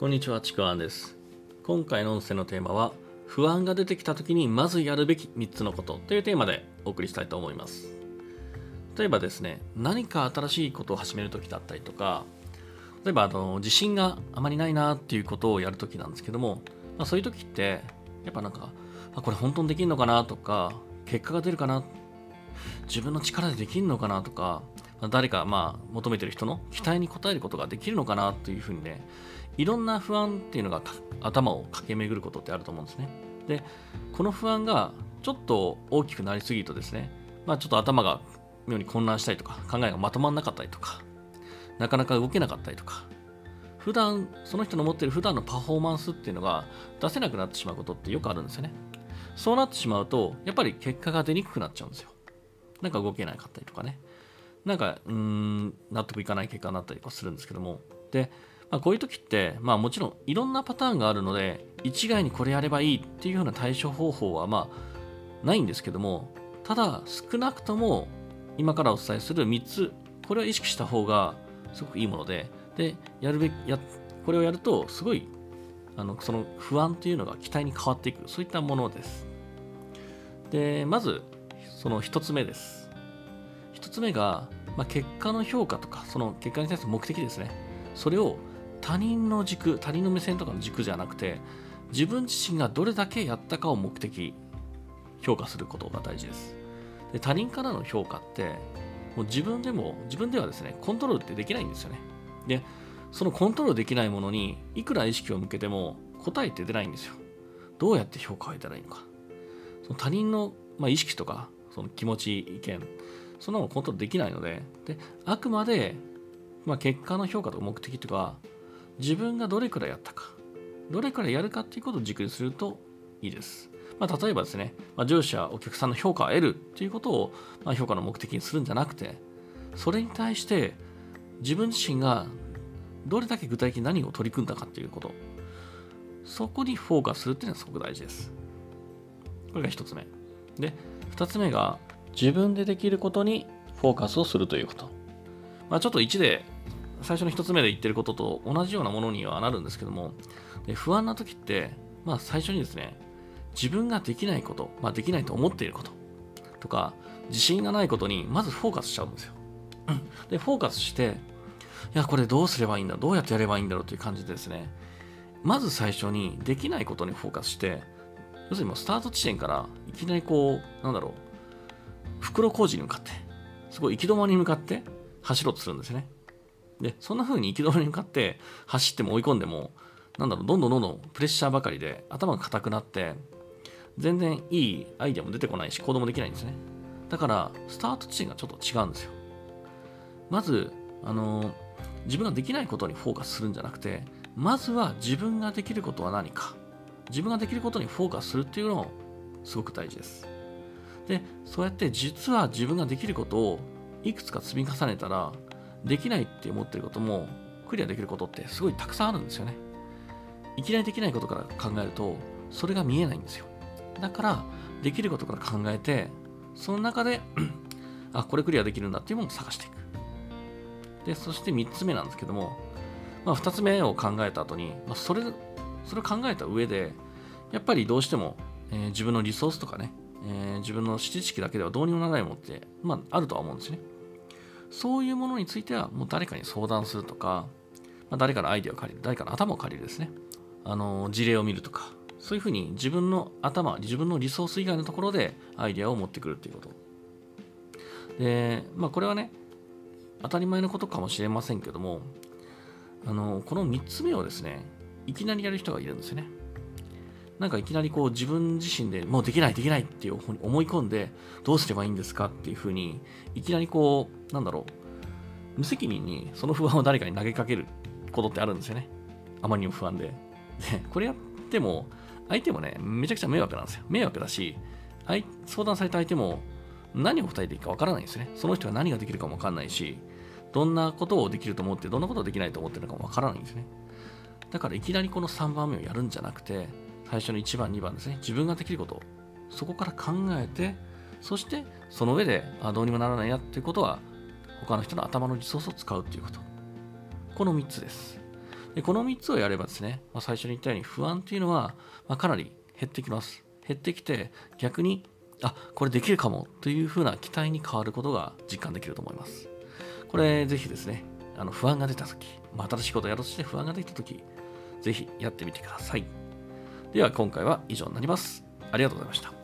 こんにちは、ちくわんです。今回の音声のテーマは、不安が出てきた時にまずやるべき3つのことというテーマでお送りしたいと思います。例えばですね、何か新しいことを始める時だったりとか、例えばあの自信があまりないなっていうことをやる時なんですけども、まあ、そういう時って、やっぱなんか、あ、これ本当にできるのかなとか、結果が出るかな、自分の力でできるのかなとか、誰かまあ求めてる人の期待に応えることができるのかなというふうにね、いろんな不安っていうのが頭を駆け巡ることってあると思うんですね。で、この不安がちょっと大きくなりすぎるとですね、まあちょっと頭が妙に混乱したりとか、考えがまとまらなかったりとか、なかなか動けなかったりとか、普段、その人の持っている普段のパフォーマンスっていうのが出せなくなってしまうことってよくあるんですよね。そうなってしまうと、やっぱり結果が出にくくなっちゃうんですよ。なんか動けなかったりとかね。なんか、うん、納得いかない結果になったりするんですけども。で、まあ、こういう時って、まあもちろんいろんなパターンがあるので、一概にこれやればいいっていうような対処方法はまあないんですけども、ただ少なくとも今からお伝えする3つ、これを意識した方がすごくいいもので、で、やるべき、や、これをやるとすごい、あの、その不安っていうのが期待に変わっていく、そういったものです。で、まず、その1つ目です。1つ目が、まあ、結果の評価とか、その結果に対する目的ですね。それを他人の軸、他人の目線とかの軸じゃなくて、自分自身がどれだけやったかを目的、評価することが大事です。で他人からの評価って、もう自分でも、自分ではですね、コントロールってできないんですよね。で、そのコントロールできないものに、いくら意識を向けても答えって出ないんですよ。どうやって評価を得たらいいのか。その他人の、まあ、意識とか、その気持ち、意見、そんなのをコントロールできないので、であくまで、まあ、結果の評価とか目的とか、自分がどれくらいやったか、どれくらいやるかっていうことを軸にするといいです。まあ、例えばですね、まあ、上司やお客さんの評価を得るっていうことを、まあ、評価の目的にするんじゃなくて、それに対して自分自身がどれだけ具体的に何を取り組んだかっていうこと、そこにフォーカスするっていうのはすごく大事です。これが一つ目。で、二つ目が自分でできることにフォーカスをするということ。まあ、ちょっと1で最初の一つ目で言ってることと同じようなものにはなるんですけども、で不安な時って、まあ、最初にですね、自分ができないこと、まあ、できないと思っていることとか、自信がないことにまずフォーカスしちゃうんですよ。で、フォーカスして、いや、これどうすればいいんだ、どうやってやればいいんだろうという感じでですね、まず最初にできないことにフォーカスして、要するにもうスタート地点からいきなりこう、なんだろう、袋小路に向かって、すごい行き止まりに向かって走ろうとするんですね。で、そんな風に行き止まりに向かって走っても追い込んでも、なんだろう、どんどんどんどんプレッシャーばかりで頭が硬くなって、全然いいアイデアも出てこないし、行動もできないんですね。だから、スタート地点がちょっと違うんですよ。まず、あの自分ができないことにフォーカスするんじゃなくて、まずは自分ができることは何か。自分ができることにフォーカスするっていうのもすごく大事です。で、そうやって実は自分ができることをいくつか積み重ねたら、できないって思ってることもクリアできることってすごいたくさんあるんですよね。いきなりできないことから考えると、それが見えないんですよ。だから、できることから考えて、その中で、あ、これクリアできるんだっていうものを探していく。で、そして3つ目なんですけども、まあ、2つ目を考えた後に、まあ、それ、それを考えた上で、やっぱりどうしても、えー自分のリソースとかね、えー自分の知識だけではどうにもならないものって、まあ、あるとは思うんですね。そういうものについては、もう誰かに相談するとか、まあ、誰かのアイデアを借りる、誰かの頭を借りるですね。あの、事例を見るとか、そういうふうに自分の頭、自分のリソース以外のところでアイデアを持ってくるっていうこと。で、まあこれはね、当たり前のことかもしれませんけども、あの、この3つ目をですね、いきなりやる人がいるんですよね。なんかいきなりこう自分自身でもうできないできないっていうふうに思い込んでどうすればいいんですかっていうふうにいきなりこうなんだろう。無責任にその不安を誰かに投げかけることってあるんですよね。あまりにも不安で。でこれやっても相手もねめちゃくちゃ迷惑なんですよ。迷惑だし相談された相手も何を答えていいかわからないんですね。その人が何ができるかもわかんないしどんなことをできると思ってどんなことをできないと思ってるのかもわからないんですね。だからいきなりこの3番目をやるんじゃなくて最初の1番、2番ですね。自分ができること。そこから考えて、そしてその上で、あどうにもならないなっていうことは、他の人の頭のリソースを使うっていうこと。この3つです。でこの3つをやればですね、まあ、最初に言ったように不安というのは、まあ、かなり減ってきます。減ってきて逆にあこれできるかもというふうな期待に変わることが実感できると思います。これぜひですね、あの不安が出た時、まあ、新しいことをやろうとして不安が出た時、ぜひやってみてください。では今回は以上になります。ありがとうございました。